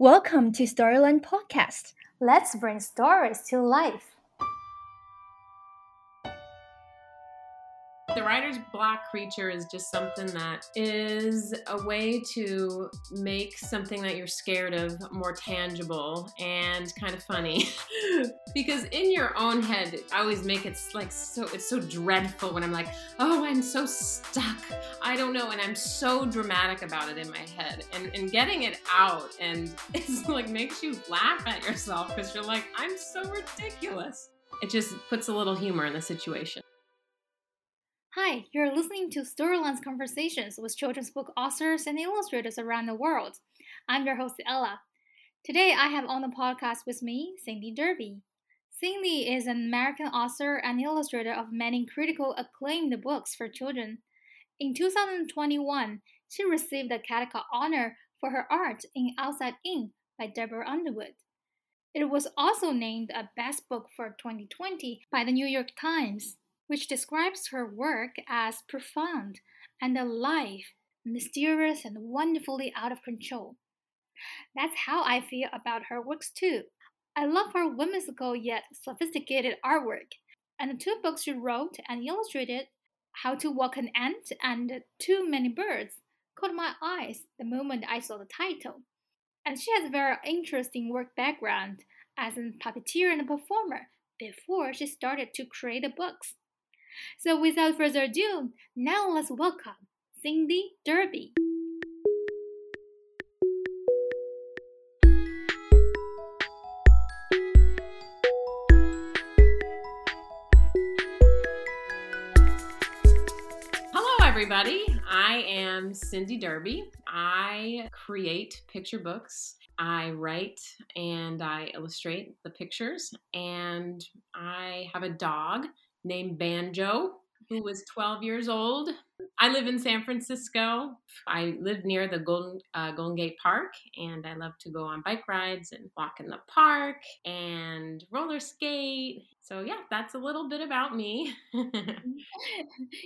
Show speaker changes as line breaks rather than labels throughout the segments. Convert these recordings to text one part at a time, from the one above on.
Welcome to Storyland Podcast.
Let's bring stories to life.
The writer's block creature is just something that is a way to make something that you're scared of more tangible and kind of funny. because in your own head, I always make it like so, it's so dreadful when I'm like, oh, I'm so stuck. I don't know. And I'm so dramatic about it in my head. And, and getting it out and it's like makes you laugh at yourself because you're like, I'm so ridiculous. It just puts a little humor in the situation.
Hi, you're listening to Storylands Conversations with children's book authors and illustrators around the world. I'm your host, Ella. Today, I have on the podcast with me Cindy Derby. Cindy is an American author and illustrator of many critical acclaimed books for children. In 2021, she received the Caldecott Honor for her art in Outside In by Deborah Underwood. It was also named a Best Book for 2020 by the New York Times which describes her work as profound and alive, mysterious, and wonderfully out of control. That's how I feel about her works too. I love her whimsical yet sophisticated artwork, and the two books she wrote and illustrated, How to Walk an Ant and Too Many Birds, caught my eyes the moment I saw the title. And she has a very interesting work background as a puppeteer and a performer before she started to create the books. So without further ado, now let's welcome Cindy Derby.
Hello, everybody. I am Cindy Derby. I create picture books. I write and I illustrate the pictures, and I have a dog named Banjo, who was 12 years old. I live in San Francisco. I live near the Golden, uh, Golden Gate Park, and I love to go on bike rides and walk in the park and roller skate. So, yeah, that's a little bit about me.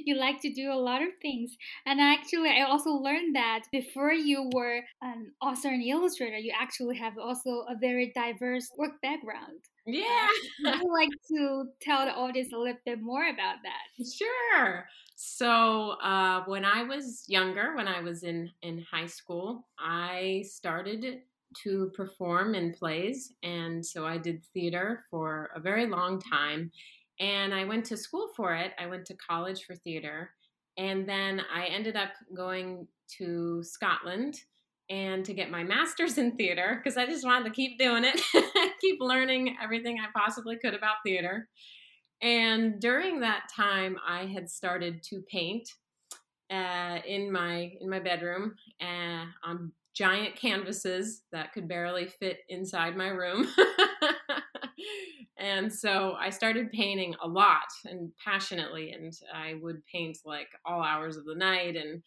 you like to do a lot of things. And actually, I also learned that before you were an author and illustrator, you actually have also a very diverse work background.
Yeah.
I'd like to tell the audience a little bit more about that.
Sure. So uh, when I was younger, when I was in, in high school, I started to perform in plays. And so I did theater for a very long time. And I went to school for it. I went to college for theater. And then I ended up going to Scotland and to get my master's in theater because I just wanted to keep doing it, keep learning everything I possibly could about theater. And during that time, I had started to paint uh, in my in my bedroom uh, on giant canvases that could barely fit inside my room. and so I started painting a lot and passionately, and I would paint like all hours of the night and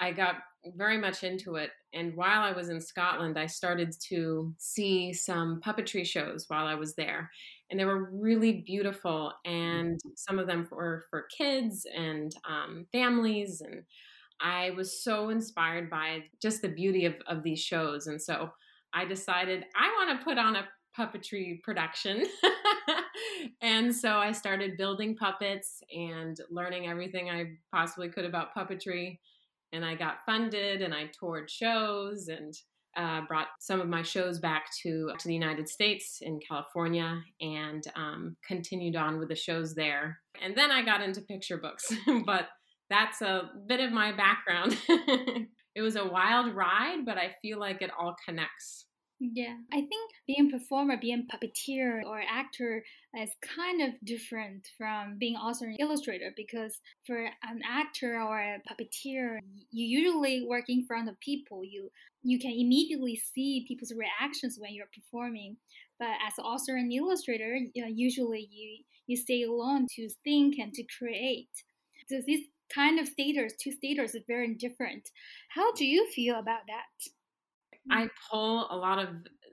I got very much into it. And while I was in Scotland, I started to see some puppetry shows while I was there. And they were really beautiful. And some of them were for kids and um, families. And I was so inspired by just the beauty of, of these shows. And so I decided I want to put on a puppetry production. and so I started building puppets and learning everything I possibly could about puppetry and I got funded and I toured shows and uh, brought some of my shows back to, to the United States in California and um, continued on with the shows there. And then I got into picture books, but that's a bit of my background. it was a wild ride, but I feel like it all connects.
Yeah, I think being a performer, being puppeteer or actor is kind of different from being author and illustrator because for an actor or a puppeteer, you usually work in front of people. You you can immediately see people's reactions when you're performing. But as an author and illustrator, usually you you stay alone to think and to create. So these kind of status, two status, is very different. How do you feel about that?
I pull a lot of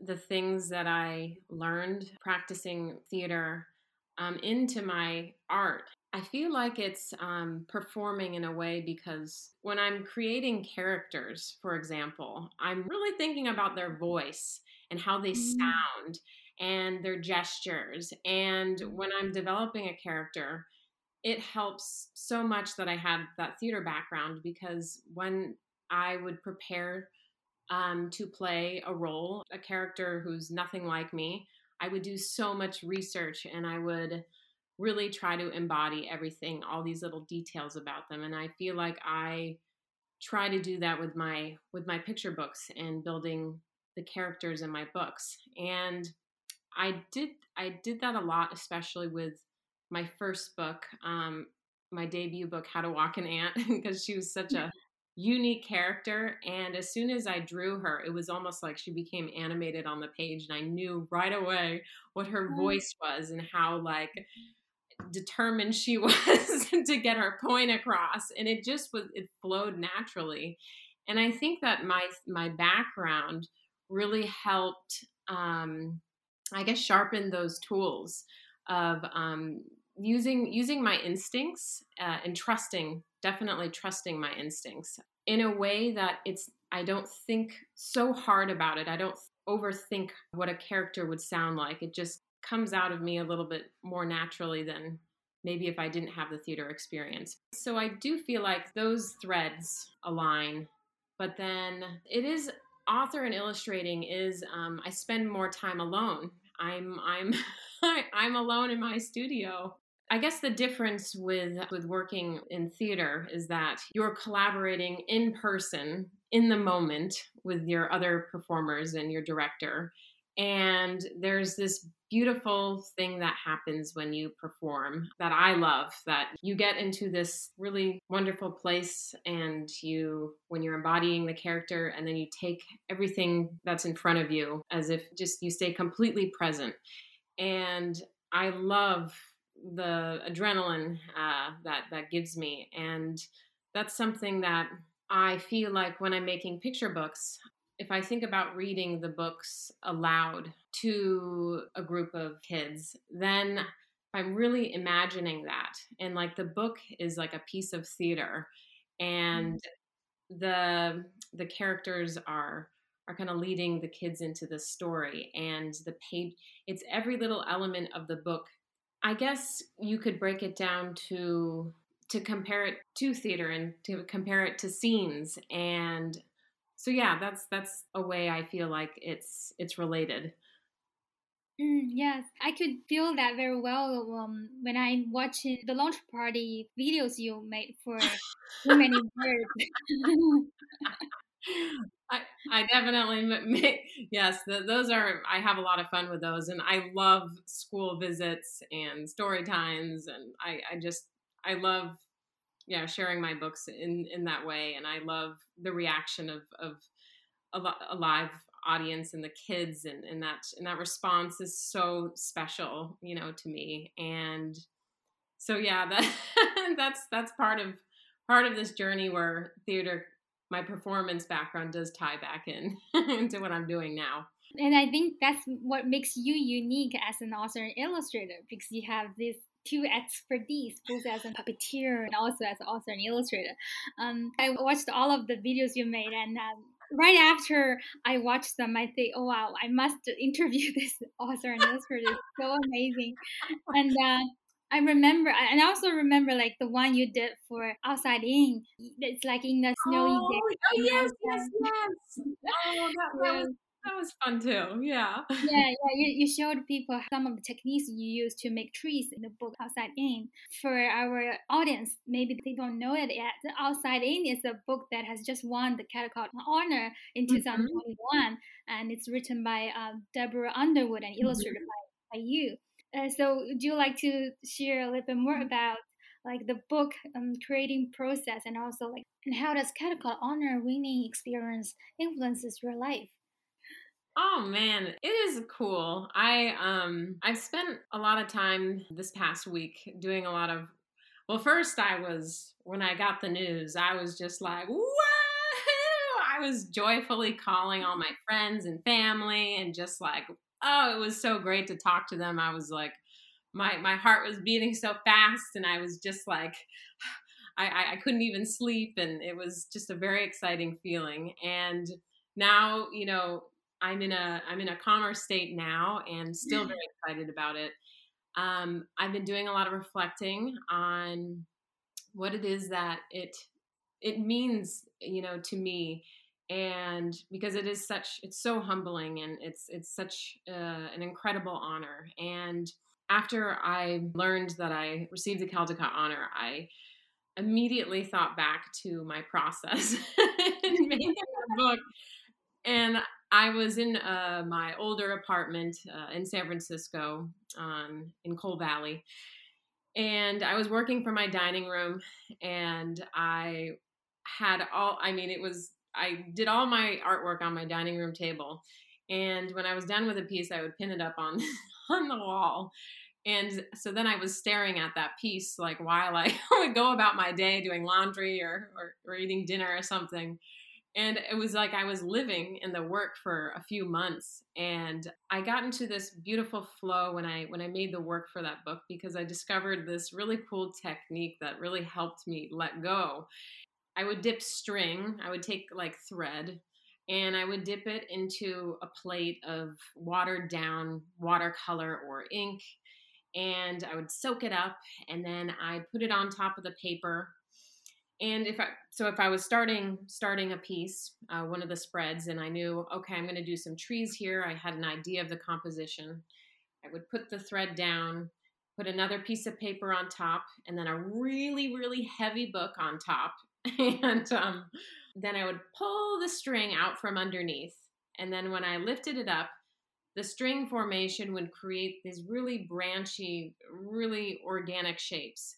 the things that I learned practicing theater um, into my art. I feel like it's um, performing in a way because when I'm creating characters, for example, I'm really thinking about their voice and how they mm. sound and their gestures. And when I'm developing a character, it helps so much that I had that theater background because when I would prepare um, to play a role, a character who's nothing like me, I would do so much research and I would really try to embody everything, all these little details about them. And I feel like I try to do that with my with my picture books and building the characters in my books. And I did I did that a lot, especially with my first book, um, my debut book, How to Walk an Ant, because she was such a unique character. And as soon as I drew her, it was almost like she became animated on the page, and I knew right away what her oh. voice was and how like determined she was to get her point across and it just was it flowed naturally and i think that my my background really helped um i guess sharpen those tools of um using using my instincts uh, and trusting definitely trusting my instincts in a way that it's i don't think so hard about it i don't overthink what a character would sound like it just comes out of me a little bit more naturally than maybe if I didn't have the theater experience. So I do feel like those threads align, but then it is author and illustrating is um, I spend more time alone. I'm I'm I'm alone in my studio. I guess the difference with with working in theater is that you're collaborating in person in the moment with your other performers and your director. And there's this beautiful thing that happens when you perform that I love that you get into this really wonderful place and you when you're embodying the character and then you take everything that's in front of you as if just you stay completely present. And I love the adrenaline uh, that that gives me and that's something that I feel like when I'm making picture books, if I think about reading the books aloud to a group of kids, then I'm really imagining that. And like the book is like a piece of theater and mm. the the characters are are kind of leading the kids into the story and the page it's every little element of the book. I guess you could break it down to to compare it to theater and to compare it to scenes and so yeah that's that's a way i feel like it's it's related
Mm, yes, I could feel that very well um, when i'm watching the launch party videos you made for Too Many Birds.
I, I definitely yes, the, those are, I have a lot of fun with those. And I love school visits and story times. And I, I just, I love yeah sharing my books in in that way and i love the reaction of of a, a live audience and the kids and, and that and that response is so special you know to me and so yeah that that's that's part of part of this journey where theater my performance background does tie back in into what i'm doing now
and i think that's what makes you unique as an author and illustrator because you have this two expertise, both as a puppeteer and also as an author and illustrator. Um, I watched all of the videos you made, and um, right after I watched them, I think, oh wow, I must interview this author and illustrator. It's so amazing. And uh, I remember, and I also remember like the one you did for Outside In. It's like in the snowy
oh, day. Oh yes, yes, yes. Oh, that, that was that was fun too. Yeah.
yeah, yeah. You, you showed people some of the techniques you use to make trees in the book Outside In. For our audience, maybe they don't know it yet. Outside In is a book that has just won the Caldecott Honor in 2021, mm-hmm. and it's written by uh, Deborah Underwood and illustrated mm-hmm. by, by you. Uh, so, would you like to share a little bit more about like the book um, creating process and also like and how does Caldecott Honor winning experience influences your life?
Oh man, it is cool. I um I've spent a lot of time this past week doing a lot of well, first I was when I got the news, I was just like, "Whoa!" I was joyfully calling all my friends and family and just like, oh, it was so great to talk to them. I was like my my heart was beating so fast, and I was just like. I, I couldn't even sleep, and it was just a very exciting feeling. And now, you know, I'm in a I'm in a calmer state now, and still very excited about it. Um, I've been doing a lot of reflecting on what it is that it it means, you know, to me and because it is such it's so humbling and it's it's such uh, an incredible honor. And after i learned that i received the caldecott honor i immediately thought back to my process in making the book. And i was in uh, my older apartment uh, in san francisco um, in Cole Valley. And i was working from my dining room and i had all i mean it was I did all my artwork on my dining room table. And when I was done with a piece, I would pin it up on on the wall. And so then I was staring at that piece like while I would go about my day doing laundry or, or, or eating dinner or something. And it was like I was living in the work for a few months. And I got into this beautiful flow when I when I made the work for that book because I discovered this really cool technique that really helped me let go. I would dip string. I would take like thread and I would dip it into a plate of watered down watercolor or ink. And I would soak it up and then I put it on top of the paper. And if I so if I was starting starting a piece, uh, one of the spreads, and I knew okay, I'm going to do some trees here. I had an idea of the composition. I would put the thread down, put another piece of paper on top, and then a really really heavy book on top, and um, then I would pull the string out from underneath. And then when I lifted it up, the string formation would create these really branchy, really organic shapes.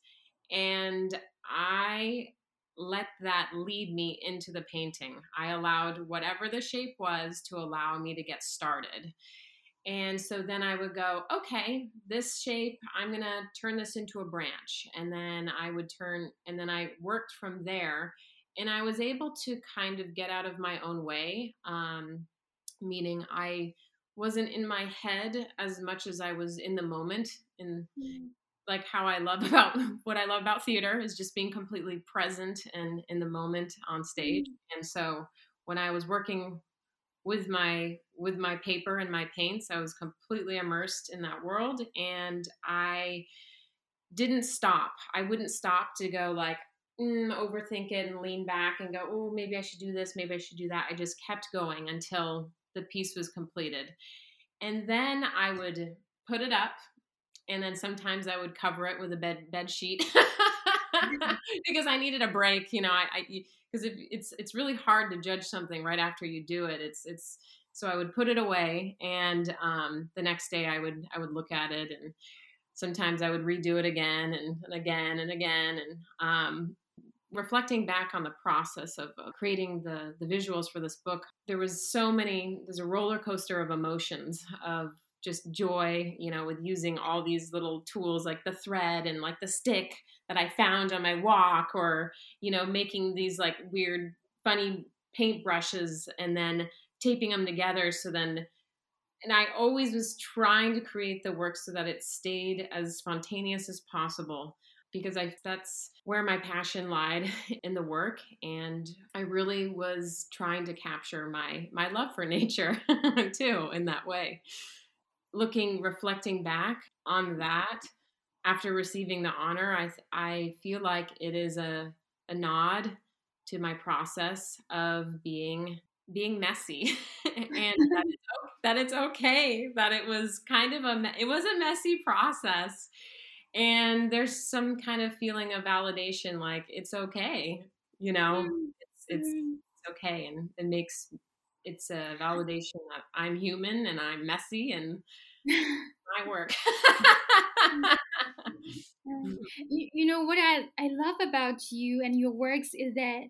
And I let that lead me into the painting. I allowed whatever the shape was to allow me to get started. And so then I would go, okay, this shape, I'm going to turn this into a branch. And then I would turn, and then I worked from there. And I was able to kind of get out of my own way, um, meaning I wasn't in my head as much as I was in the moment. And mm-hmm. like how I love about what I love about theater is just being completely present and in the moment on stage. Mm-hmm. And so when I was working with my with my paper and my paints. I was completely immersed in that world and i didn't stop. I wouldn't stop to go like mm, overthink it and lean back and go oh maybe i should do this maybe i should do that. I just kept going until the piece was completed. And then i would put it up and then sometimes i would cover it with a bed bed sheet because i needed a break you know i, because it's it's really hard to judge something right after you do it. It's it's so I would put it away, and um, the next day I would I would look at it, and sometimes I would redo it again and, and again and again, and um, reflecting back on the process of creating the the visuals for this book. There was so many. There's a roller coaster of emotions of just joy, you know, with using all these little tools like the thread and like the stick that I found on my walk, or, you know, making these like weird, funny paint brushes and then taping them together. So then, and I always was trying to create the work so that it stayed as spontaneous as possible because I that's where my passion lied in the work and I really was trying to capture my my love for nature too in that way looking, reflecting back on that after receiving the honor, I I feel like it is a a nod to my process of being being messy. And that it's, that it's okay that it was kind of a it was a messy process. And there's some kind of feeling of validation like it's okay you know? Mm, it's it's, mm. it's okay and it makes it's a validation that I'm human and I'm messy and my work.
you, you know what I, I love about you and your works is that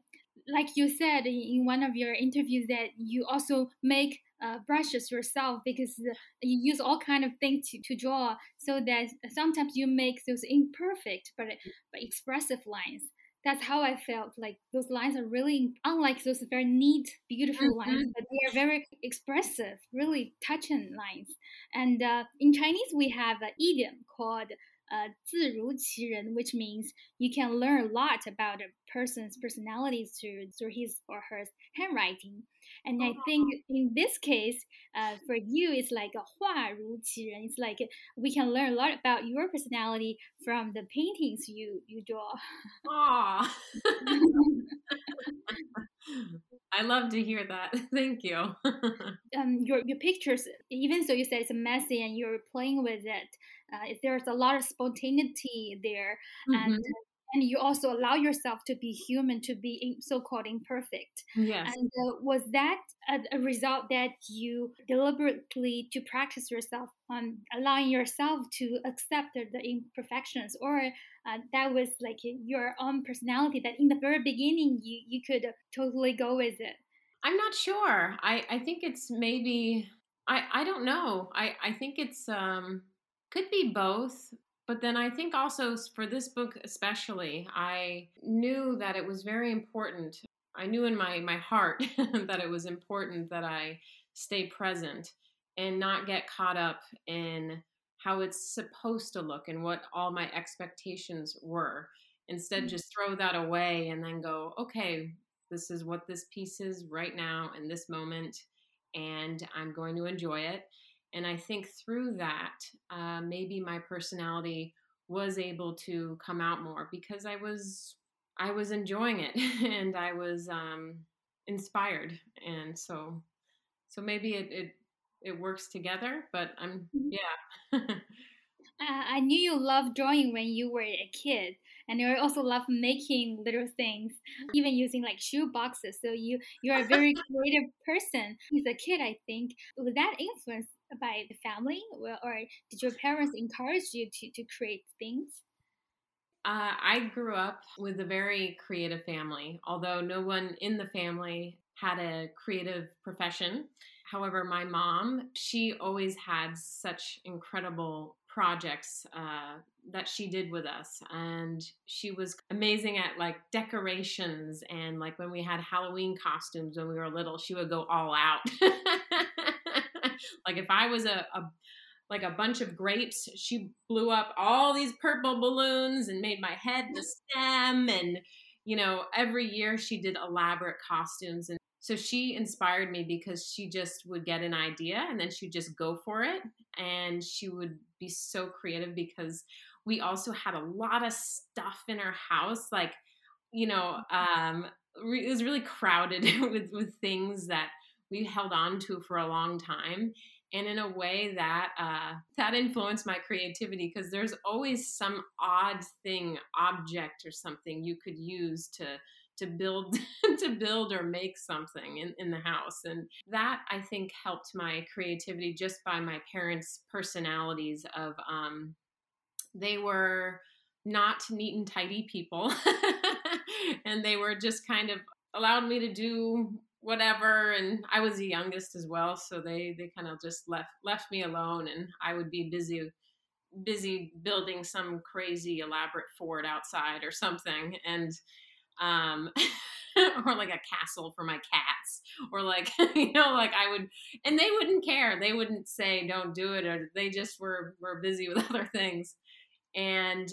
like you said in one of your interviews that you also make uh, brushes yourself because you use all kind of things to, to draw so that sometimes you make those imperfect but, but expressive lines that's how I felt. Like those lines are really unlike those very neat, beautiful mm-hmm. lines, but they are very expressive, really touching lines. And uh, in Chinese, we have an idiom called 字如其人, which means you can learn a lot about a person's personality through, through his or her handwriting. And I uh-huh. think in this case, uh, for you, it's like a 画如其人. It's like we can learn a lot about your personality from the paintings you, you draw.
Aww. I love to hear that. Thank you.
um, your, your pictures, even so you said it's messy and you're playing with it, uh, there's a lot of spontaneity there, mm-hmm. and and you also allow yourself to be human, to be so-called imperfect.
Yes.
And uh, was that a, a, result that you deliberately to practice yourself on allowing yourself to accept the, the imperfections, or uh, that was like your own personality that in the very beginning you you could totally go with it?
I'm not sure. I I think it's maybe I I don't know. I I think it's um could be both but then I think also for this book, especially, I knew that it was very important. I knew in my, my heart that it was important that I stay present and not get caught up in how it's supposed to look and what all my expectations were. Instead, mm-hmm. just throw that away and then go, okay, this is what this piece is right now in this moment, and I'm going to enjoy it. And I think through that, uh, maybe my personality was able to come out more because I was I was enjoying it and I was um, inspired, and so so maybe it, it it works together. But I'm mm-hmm. yeah.
I knew you loved drawing when you were a kid, and you also love making little things, even using like shoe boxes. So you you are a very creative person. As a kid, I think was that influence by the family, or did your parents encourage you to to create things?
Uh, I grew up with a very creative family, although no one in the family had a creative profession. However, my mom, she always had such incredible projects uh, that she did with us and she was amazing at like decorations and like when we had halloween costumes when we were little she would go all out like if i was a, a like a bunch of grapes she blew up all these purple balloons and made my head the stem. And you know every year she did elaborate costumes. And so she inspired me because she just would get an idea and then she'd just go for it. And she would be so creative because we also had a lot of stuff in our house. Like you know um it was really crowded with with things that we held on to for a long time. And in a way that uh, that influenced my creativity because there's always some odd thing object or something you could use to to build to build or make something in, in the house. And that i think helped my creativity just by my parents personalities of um, they were not neat and tidy people. And they were just kind of allowed me to do whatever and i was the youngest as well so they they kind of just left left me alone and i would be busy busy building some crazy elaborate fort outside or something and um, or like a castle for my cats, or like you know, like I would, and they wouldn't care. They wouldn't say don't do it, or they just were were busy with other things. And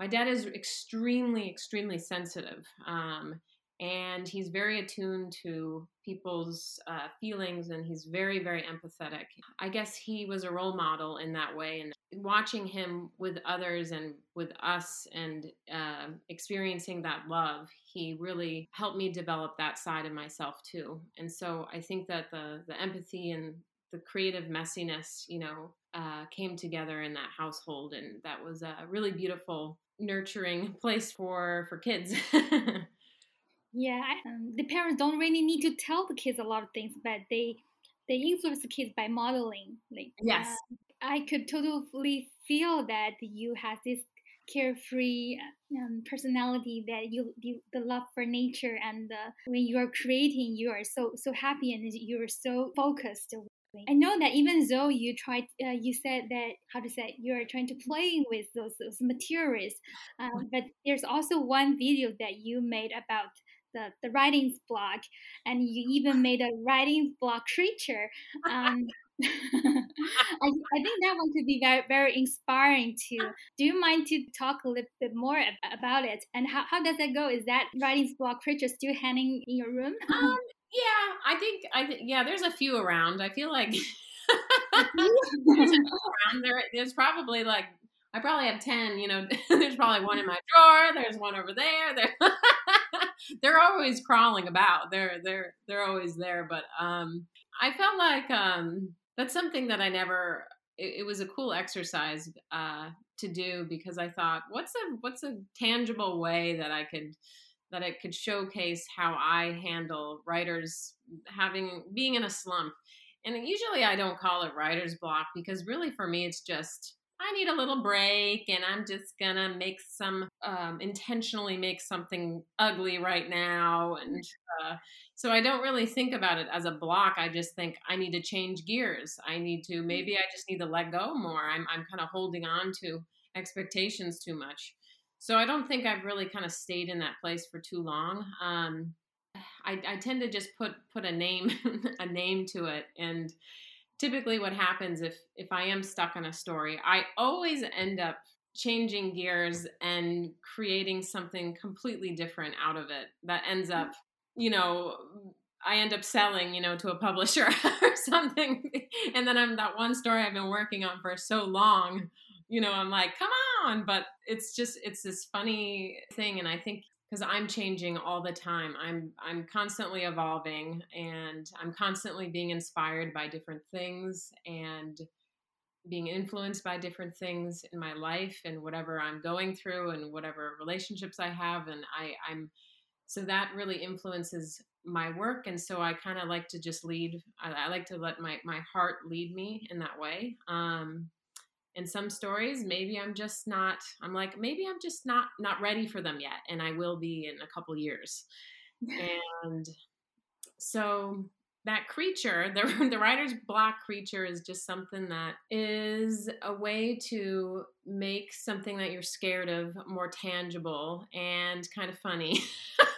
my dad is extremely, extremely sensitive. Um, and he's very attuned to people's uh, feelings and he's very very empathetic. I guess he was a role model in that way and watching him with others and with us and uh, experiencing that love he really helped me develop that side of myself too. And so i think that the the empathy and the creative messiness you know uh, came together in that household and that was a really beautiful nurturing place for for kids
Yeah, um, the parents don't really need to tell the kids a lot of things, but they they influence the kids by modeling. Like
yes,
uh, I could totally feel that you have this carefree um, personality that you, you, the love for nature and uh, when you are creating you are so so happy and you are so focused I know that even though you tried, uh, you said that how to say you're trying to play with those, those materials, um, but there's also one video that you made about the, the writing block, and you even made a writing block creature. Um, I, I, think that one could be very very inspiring too. Do you mind to talk a little bit more about it and how, how does that go? Is that writing block creature still hanging in your room?
Um, yeah, I think I think yeah. There's a few around. I feel like there, there's probably like I probably have ten. You know, there's probably one in my drawer. There's one over there. There, they're always crawling about. They're they're they're always there. But um, I felt like um, that's something that I never. It, it was a cool exercise uh, to do because I thought, what's a what's a tangible way that I could that it could showcase how I handle writers having being in a slump. And usually I don't call it writer's block because really for me it's just I need a little break and I'm just gonna make some um, intentionally make something ugly right now and uh, so I don't really think about it as a block. I just think I need to change gears. I need to maybe I just need to let go more. I'm I'm kind of holding on to expectations too much. So I don't think I've really kind of stayed in that place for too long. Um, I, I tend to just put put a name a name to it, and typically what happens if if I am stuck on a story, I always end up changing gears and creating something completely different out of it that ends up, mm. you know, I end up selling, you know, to a publisher or something. And then I'm that one story I've been working on for so long you know, I'm like, come on. But it's just, it's this funny thing. And I think because I'm changing all the time, I'm, I'm constantly evolving and I'm constantly being inspired by different things and being influenced by different things in my life and whatever I'm going through and whatever relationships I have. And I, I'm, so that really influences my work and so i kind of like to just lead I, I, like to let my my heart lead me in that way um in some stories maybe i'm just not i'm like maybe i'm just not not ready for them yet and i will be in a couple years. And so that creature the, the writer's block creature is just something that is a way to make something that you're scared of more tangible and kind of funny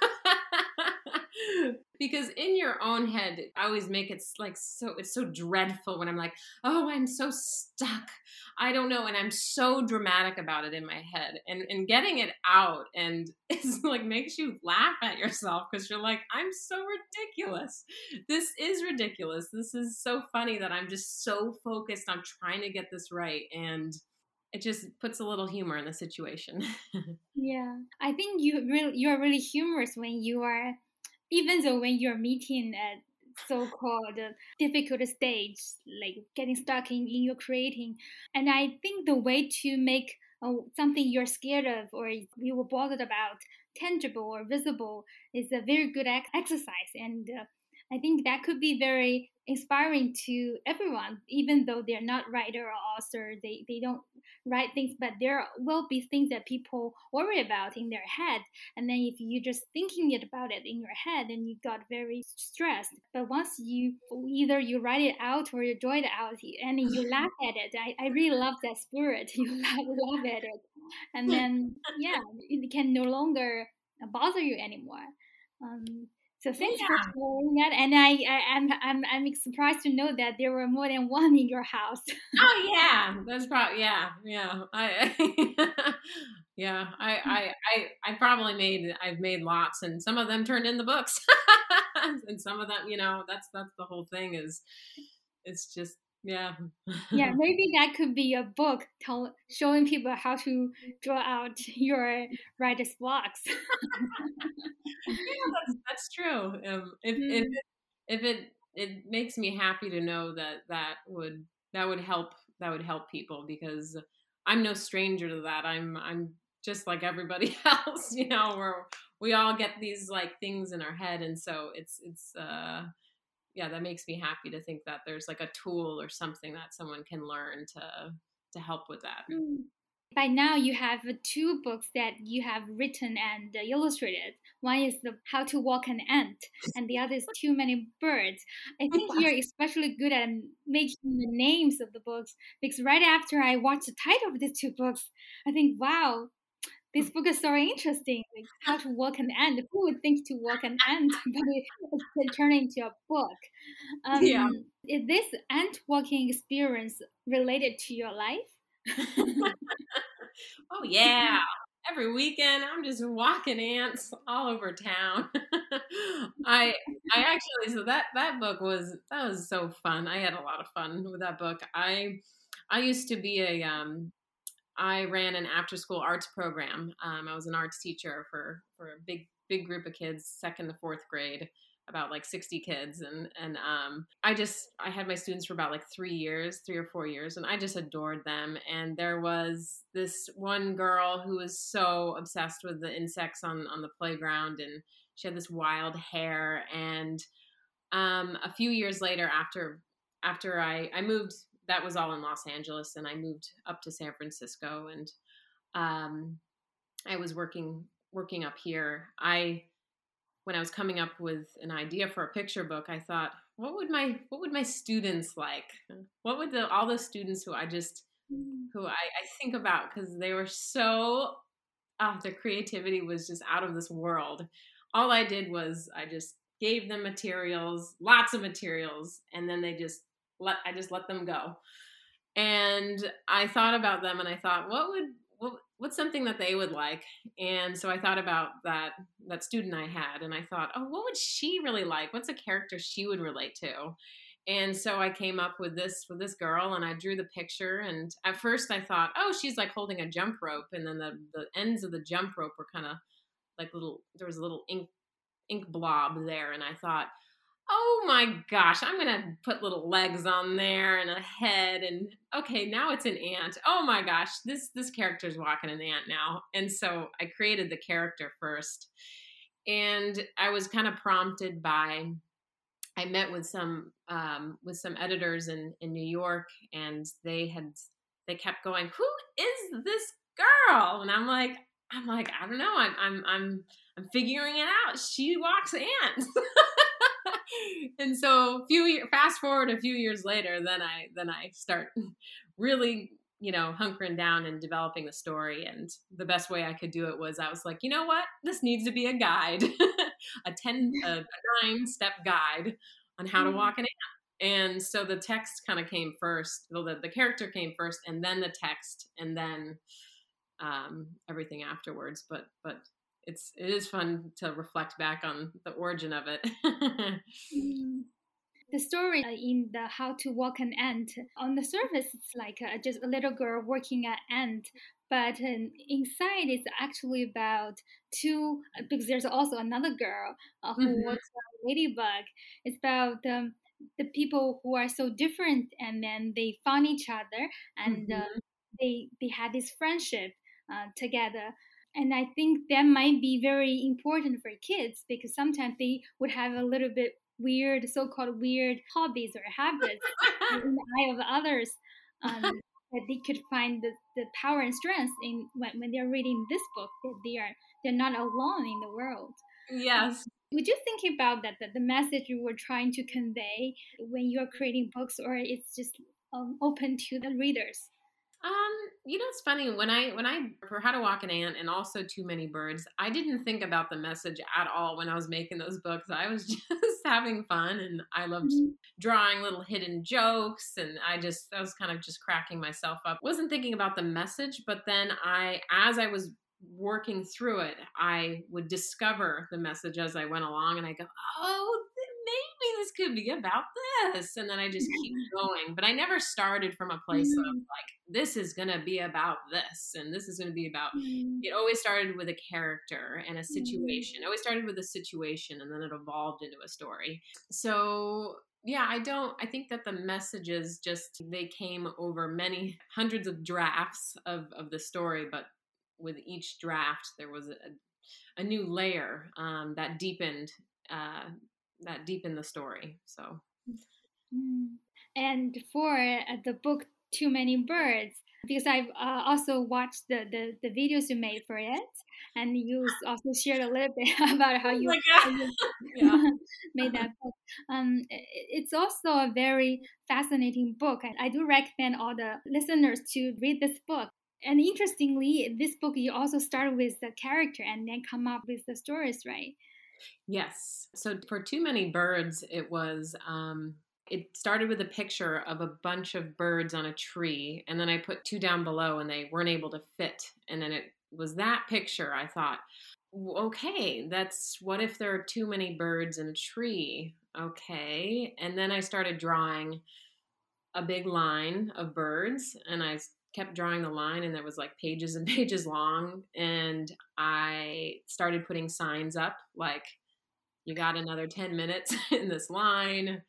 because in your own head i always make it like so it's so dreadful when i'm like oh i'm so stuck. I don't know and i'm so dramatic about it in my head and and getting it out and it's like makes you laugh at yourself because you're like i'm so ridiculous. This is ridiculous. This is so funny that i'm just so focused on trying to get this right and it just puts a little humor in the situation.
yeah, I think you really you are really humorous when you are even though when you're meeting at so-called difficult stage, like getting stuck in, in your creating. And I think the way to make uh, something you're scared of or you were bothered about tangible or visible is a very good exercise. And uh, I think that could be very inspiring to everyone, even though they're not writer or author, they, they don't write things, but there will be things that people worry about in their head. And then if you're just thinking it about it in your head, then you got very stressed. But once you either you write it out or you draw it out and you laugh at it, I, I really love that spirit. You laugh, laugh at it. And then, yeah, it can no longer bother you anymore. Um, so thanks yeah. for sharing that. And I, I am I'm, I'm, I'm surprised to know that there were more than one in your house.
oh yeah, that's probably yeah, yeah. I, yeah, I, I, I, I probably made I've made lots, and some of them turned in the books, and some of them, you know, that's that's the whole thing is, it's just yeah.
yeah, maybe that could be a book tell, showing people how to draw out your writer's blocks.
yeah, that's, that's true. Um, if, mm. if, if it it makes me happy to know that that would that would help that would help people because I'm no stranger to that. I'm I'm just like everybody else, you know, where we all get these like things in our head and so it's it's uh yeah, that makes me happy to think that there's like a tool or something that someone can learn to to help with that.
Mm. By now, you have two books that you have written and illustrated. One is the How to Walk an Ant, and the other is Too Many Birds. I think you're especially good at making the names of the books because right after I watched the title of these two books, I think, wow, this book is so interesting. Like how to walk an ant. Who would think to walk an ant, but it, turned into a book? Um, yeah. Is this ant walking experience related to your life?
oh yeah. Every weekend, I'm just walking ants all over town. I I actually so that that book was that was so fun. I had a lot of fun with that book. I I used to be a um I ran an after school arts program. Um, I was an arts teacher for for a big big group of kids, second to fourth grade, about like 60 kids, and and um, I just I had my students for about like three years, three or four years, and I just adored them. And there was this one girl who was so obsessed with the insects on on the playground, and she had this wild hair. And um, a few years later, after after I I moved that was all in Los Angeles, and I moved up to San Francisco, and um, I was working working up here. I when I was coming up with an idea for a picture book, I thought, what would my what would my students like? What would the all the students who I just who I, I think about because they were so oh, their creativity was just out of this world. All I did was I just gave them materials, lots of materials, and then they just let I just let them go. And I thought about them and I thought, what would what, what's something that they would like? And so I thought about that that student I had and I thought, oh, what would she really like? What's a character she would relate to? And so I came up with this with this girl and I drew the picture and at first I thought, oh, she's like holding a jump rope and then the the ends of the jump rope were kind of like little there was a little ink ink blob there and I thought, oh my gosh, I'm gonna put little legs on there and a head and okay, now it's an ant. Oh my gosh, this this character's walking an ant now. And so I created the character first. And I was kind of prompted by I met with some um, with some editors in in New York, and they had they kept going, "Who is this girl?" And I'm like, I'm like, I don't know. I'm I'm I'm I'm figuring it out. She walks ants. and so a few years fast forward a few years later then i then i start really you know hunkering down and developing the story. And the best way i could do it was i was like you know what? This needs to be a guide a 10 a, a 9 step guide on how to mm-hmm. walk an ant. And so the text kind of came first well, the, the character came first and then the text and then um, everything afterwards. But but it's it is fun to reflect back on the origin of it.
Mm. the story uh, in the How to Walk an Ant on the surface it's like uh, just a little girl working an ant, but um, inside it's actually about two uh, because there's also another girl uh, who mm-hmm. works a ladybug. It's about um, the people who are so different and then they found each other and mm-hmm. they they had this friendship uh, together and I think that might be very important for kids because sometimes they would have a little bit weird, so-called weird hobbies or habits in the eye of others. Um, that they could find the, the power and strength in when, when they're reading this book that they are they're not alone in the world.
Yes.
Would you think about that, that the message you were trying to convey when you're creating books, or it's just um, open to the readers?
Um, you know, it's funny when I when I for How to Walk an Ant and also Too Many Birds, I didn't think about the message at all when I was making those books. I was just having fun, and I loved mm-hmm. drawing little hidden jokes, and I just I was kind of just cracking myself up. wasn't thinking about the message, but then I, as I was working through it, I would discover the message as I went along, and I go, oh, maybe this could be about this. And then I just keep going. But I never started from a place mm-hmm. of like, this is going to be about this. And this is going to be about, mm-hmm. it always started with a character and a mm-hmm. situation. It always started with a situation and then it evolved into a story. So yeah, I don't. I think that the messages just they came over many hundreds of drafts of of the story, but with each draft there was a, a new layer um, that deepened uh, that deepen the story. So,
mm. and for uh, the book Too Many Birds, because I've uh, also watched the, the, the videos you made for it, and you also shared a little bit about how you, how you yeah. made that book. Um, it's also a very fascinating book, and I do recommend all the listeners to read this book. And interestingly, this book you also start with the character and then come up with the stories, right?
Yes. So for Too Many Birds, it was um, it started with a picture of a bunch of birds on a tree, and then I put two down below, and they weren't able to fit. And then it was that picture. I thought, okay, that's what if there are too many birds in a tree? Okay. And then I started drawing a big line of birds, and I kept drawing the line and it was like pages and pages long and i started putting signs up like you got another 10 minutes in this line.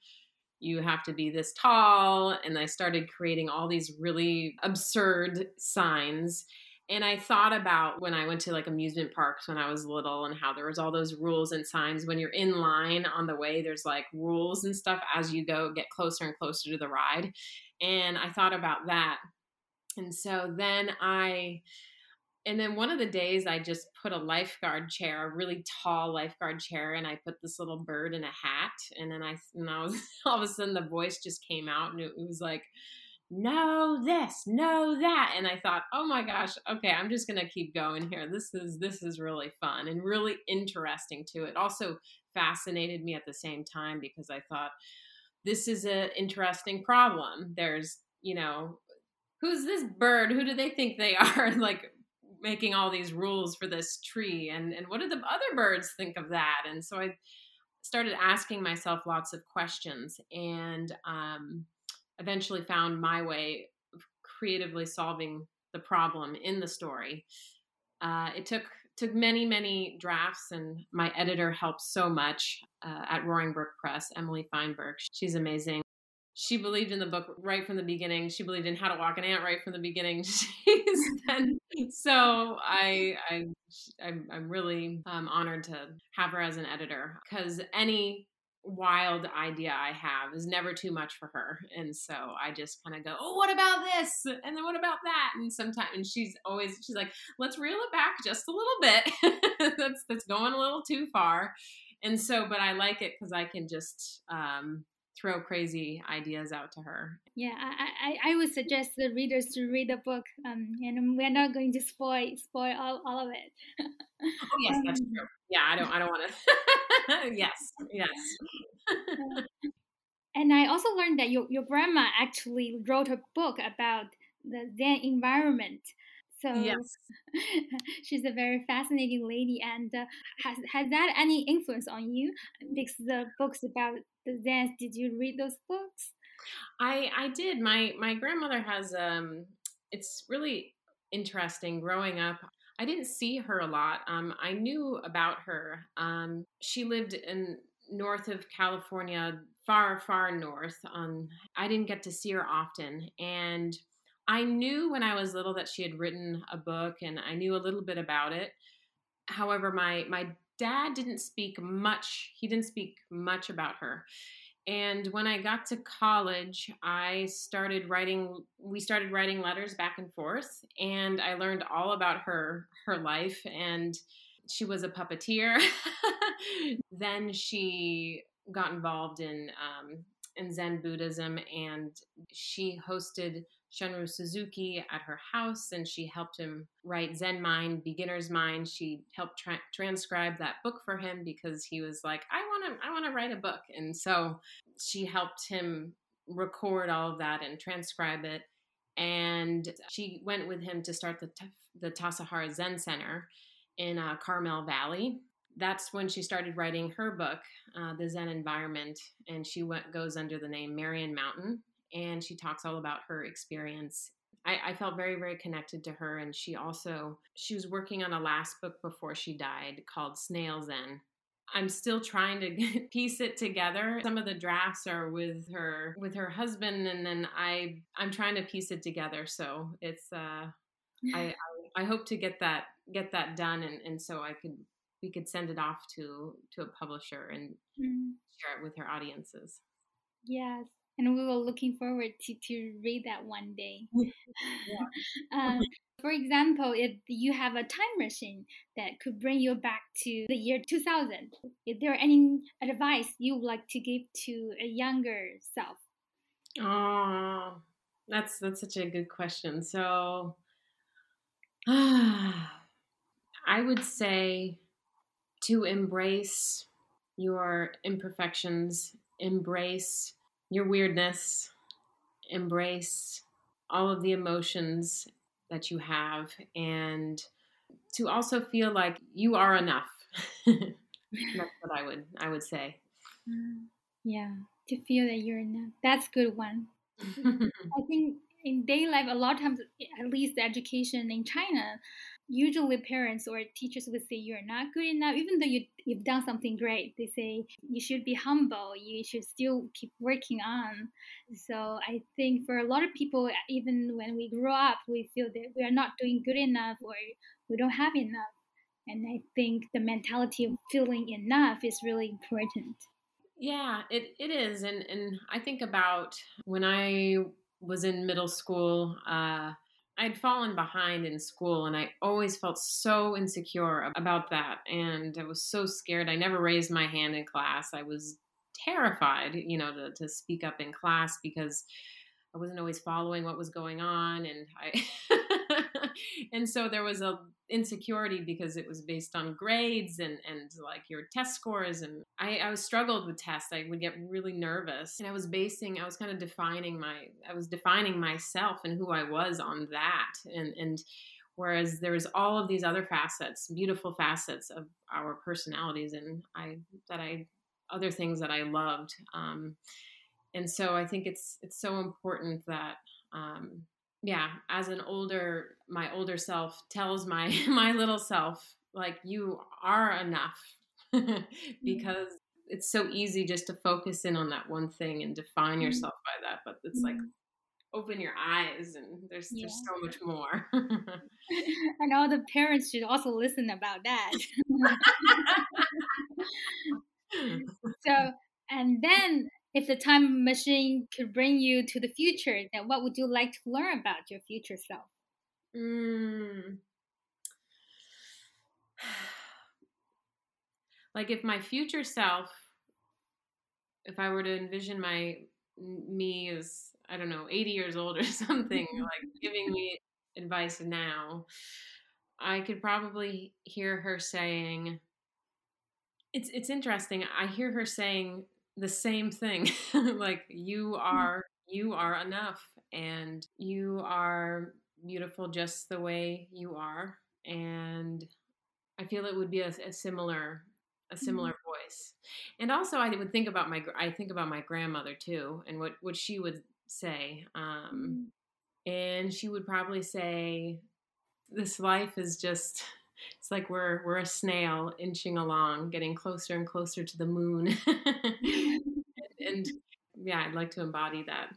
You have to be this tall. And i started creating all these really absurd signs. And i thought about when i went to like amusement parks when i was little and how there was all those rules and signs. When you're in line on the way there's like rules and stuff as you go get closer and closer to the ride. And i thought about that and so then I, and then one of the days I just put a lifeguard chair, a really tall lifeguard chair, and I put this little bird in a hat. And then I, and I was, all of a sudden the voice just came out and it, was like, no this no that. And i thought oh my gosh okay i'm just gonna keep going here. This is this is really fun and really interesting too. It also fascinated me at the same time because i thought this is an interesting problem. There's you know who's this bird? Who do they think they are? like making all these rules for this tree and and what do the other birds think of that? And so I started asking myself lots of questions and um, eventually found my way of creatively solving the problem in the story. Uh, it took took many many drafts and my editor helped so much uh, at roaring brook press emily feinberg she's amazing she believed in the book right from the beginning. She believed in How to Walk an Ant right from the beginning. She's been, so I, I, I'm, I'm really um, honored to have her as an editor because any wild idea I have is never too much for her. And so I just kind of go, oh, what about this? And then what about that? And sometimes, and she's always, she's like, let's reel it back just a little bit. that's, that's going a little too far. And so, but I like it because I can just, um, throw crazy ideas out to her.
Yeah, I, I, I would suggest the readers to read the book, um, and we're not going to spoil spoil all, all of it.
oh yes, that's um, true. Yeah, I don't I don't want to. yes, yes.
and I also learned that your your grandma actually wrote a book about the Zen environment. So yes. she's a very fascinating lady. And uh, has has that any influence on you? Because the books about the dance, did you read those books?
I I did. My my grandmother has um. It's really interesting. Growing up, I didn't see her a lot. Um, I knew about her. Um, she lived in north of California, far far north. Um, I didn't get to see her often, and I knew when I was little that she had written a book and I knew a little bit about it. However, my my dad didn't speak much. He didn't speak much about her. And when I got to college, I started writing we started writing letters back and forth and I learned all about her her life and she was a puppeteer. then she got involved in um, in Zen Buddhism and she hosted Shunryu Suzuki at her house and she helped him write Zen Mind, Beginner's Mind. She helped tra- transcribe that book for him because he was like, I want to I want to write a book. And so she helped him record all of that and transcribe it. And she went with him to start the, the Tassajara Zen Center in uh, Carmel Valley. That's when she started writing her book, uh, The Zen Environment, and she went, goes under the name Marian Mountain and she talks all about her experience. I, I, felt very very connected to her and she also she was working on a last book before she died called Snails zen. I'm still trying to piece it together. Some of the drafts are with her with her husband and then i i'm trying to piece it together. So it's uh I, I, I hope to get that get that done and and so i could we could send it off to to a publisher and mm. share it with her audiences.
Yes and we were looking forward to, to read that one day. um, for example, if you have a time machine that could bring you back to the year 2000, is there any advice you would like to give to a younger self?
Oh, that's that's such a good question. So, I would say to embrace your imperfections, embrace your weirdness, embrace all of the emotions that you have, and to also feel like you are enough. That's what I would I would say.
Mm, yeah, to feel that you're enough. That's good one. I think in daily life, a lot of times, at least the education in China, usually parents or teachers would say you're not good enough even though you, you've done something great they say you should be humble. You should still keep working on. So i think for a lot of people even when we grow up we feel that we are not doing good enough or we don't have enough. And i think the mentality of feeling enough is really important.
Yeah it, it is. And and i think about when i was in middle school uh I'd fallen behind in school and I always felt so insecure about that. And I was so scared. I never raised my hand in class. I was terrified, you know, to, to speak up in class because I wasn't always following what was going on. And I, and so there was a insecurity because it was based on grades and and like your test scores and I, I was struggled with tests. I would get really nervous. And i was basing i was kind of defining my i was defining myself and who i was on that. And and whereas there's all of these other facets beautiful facets of our personalities and i that i other things that i loved. Um, and so i think it's it's so important that um, yeah as an older my older self tells my my little self like you are enough because it's so easy just to focus in on that one thing and define mm-hmm. yourself by that but it's like mm-hmm. open your eyes and there's yeah. there's so much more
and all the parents should also listen about that so and then if the time machine could bring you to the future, then what would you like to learn about your future self?
Mm. Like if my future self, if I were to envision my me as I don't know, 80 years old or something, like giving me advice now, I could probably hear her saying it's it's interesting. I hear her saying the same thing like you mm. are you are enough and you are beautiful just the way you are and i feel it would be a, a similar a similar mm-hmm. voice and also i would think about my i think about my grandmother too and what what she would say um mm-hmm. and she would probably say this life is just it's like we're we're a snail inching along, getting closer and closer to the moon. and yeah, I'd like to embody that.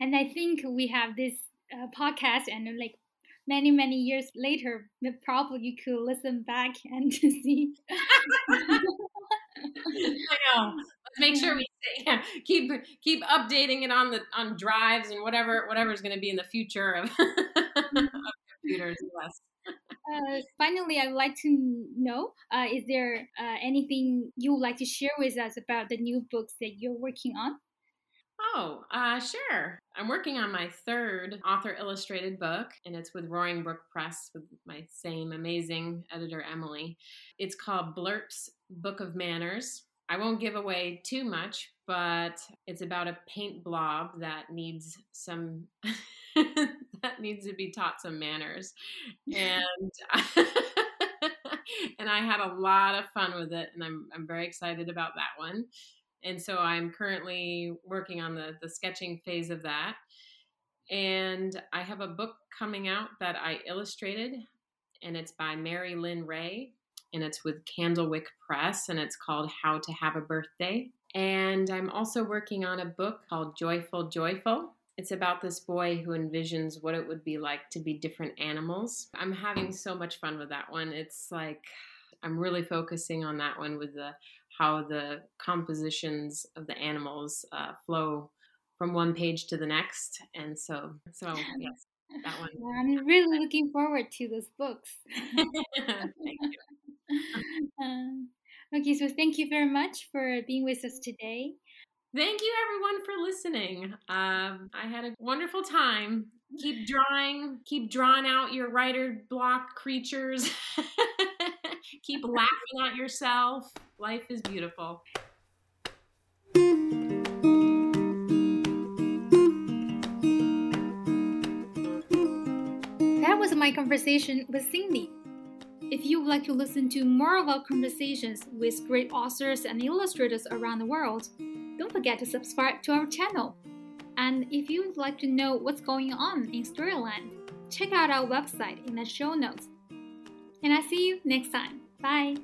And I think we have this uh, podcast, and like many many years later, probably you could listen back and see.
I know. Let's make sure we yeah, keep keep updating it on the on drives and whatever whatever's going to be in the future of, of computers. Yes.
Uh, finally, I would like to know: uh, Is there uh, anything you would like to share with us about the new books that you're working on?
Oh, uh, sure. I'm working on my third author illustrated book, and it's with Roaring Brook Press with my same amazing editor, Emily. It's called Blurp's Book of Manners. I won't give away too much, but it's about a paint blob that needs some that needs to be taught some manners. And and I had a lot of fun with it and I'm I'm very excited about that one. And so I'm currently working on the the sketching phase of that. And I have a book coming out that I illustrated and it's by Mary Lynn Ray and it's with Candlewick Press and it's called How to Have a Birthday. And I'm also working on a book called Joyful Joyful it's about this boy who envisions what it would be like to be different animals. I'm having so much fun with that one. It's like I'm really focusing on that one with the how the compositions of the animals uh, flow from one page to the next. And so, so yes, that one.
I'm really looking forward to those books.
Thank you.
Um, okay, so thank you very much for being with us today.
Thank you, everyone, for listening. Um, I had a wonderful time. Keep drawing, keep drawing out your writer block creatures. keep laughing at yourself. Life is beautiful.
That was my conversation with Cindy. If you would like to listen to more of our conversations with great authors and illustrators around the world, don't forget to subscribe to our channel. And if you would like to know what's going on in Storyland, check out our website in the show notes. And I see you next time. Bye.